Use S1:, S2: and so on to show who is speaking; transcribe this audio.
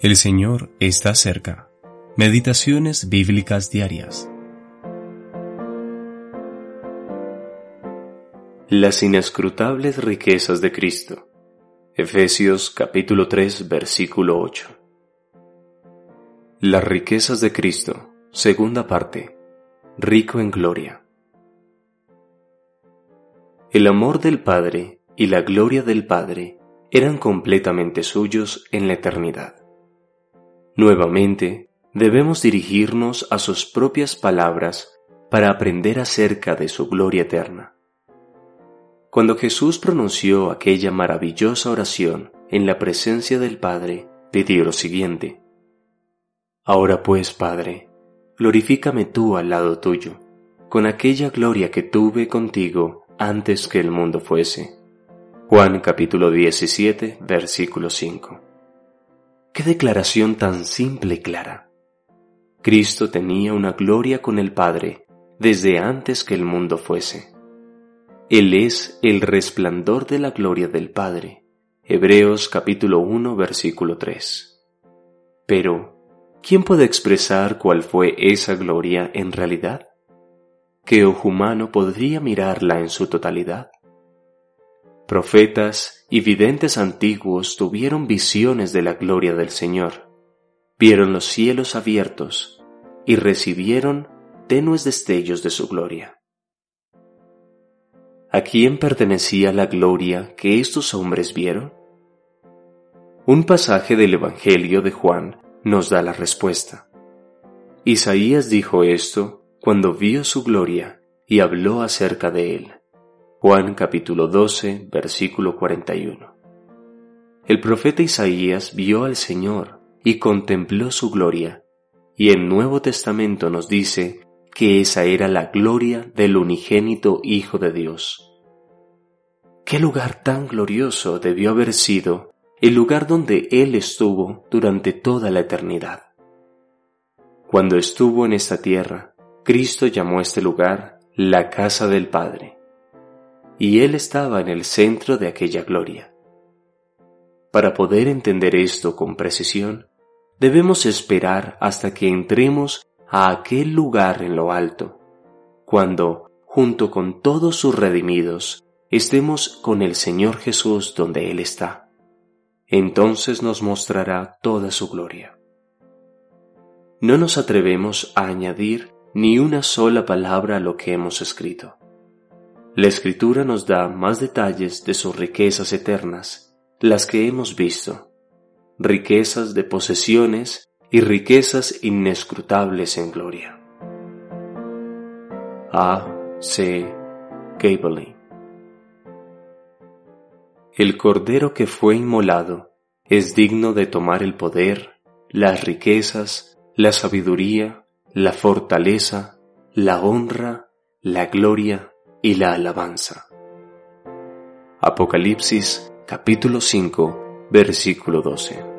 S1: El Señor está cerca. Meditaciones bíblicas diarias.
S2: Las inescrutables riquezas de Cristo. Efesios capítulo 3 versículo 8. Las riquezas de Cristo, segunda parte. Rico en gloria. El amor del Padre y la gloria del Padre eran completamente suyos en la eternidad. Nuevamente, debemos dirigirnos a sus propias palabras para aprender acerca de su gloria eterna. Cuando Jesús pronunció aquella maravillosa oración en la presencia del Padre, pidió lo siguiente. Ahora pues, Padre, glorifícame tú al lado tuyo, con aquella gloria que tuve contigo antes que el mundo fuese. Juan capítulo 17, versículo 5. Qué declaración tan simple y clara. Cristo tenía una gloria con el Padre desde antes que el mundo fuese. Él es el resplandor de la gloria del Padre. Hebreos capítulo 1 versículo 3. Pero, ¿quién puede expresar cuál fue esa gloria en realidad? ¿Qué ojo humano podría mirarla en su totalidad? Profetas y videntes antiguos tuvieron visiones de la gloria del Señor, vieron los cielos abiertos y recibieron tenues destellos de su gloria. ¿A quién pertenecía la gloria que estos hombres vieron? Un pasaje del Evangelio de Juan nos da la respuesta. Isaías dijo esto cuando vio su gloria y habló acerca de él. Juan capítulo 12, versículo 41. El profeta Isaías vio al Señor y contempló su gloria, y el Nuevo Testamento nos dice que esa era la gloria del unigénito Hijo de Dios. ¿Qué lugar tan glorioso debió haber sido el lugar donde Él estuvo durante toda la eternidad? Cuando estuvo en esta tierra, Cristo llamó este lugar la casa del Padre y Él estaba en el centro de aquella gloria. Para poder entender esto con precisión, debemos esperar hasta que entremos a aquel lugar en lo alto, cuando, junto con todos sus redimidos, estemos con el Señor Jesús donde Él está. Entonces nos mostrará toda su gloria. No nos atrevemos a añadir ni una sola palabra a lo que hemos escrito la escritura nos da más detalles de sus riquezas eternas, las que hemos visto, riquezas de posesiones y riquezas inescrutables en gloria. A. C. Gabeley El cordero que fue inmolado es digno de tomar el poder, las riquezas, la sabiduría, la fortaleza, la honra, la gloria y la alabanza. Apocalipsis capítulo 5 versículo 12.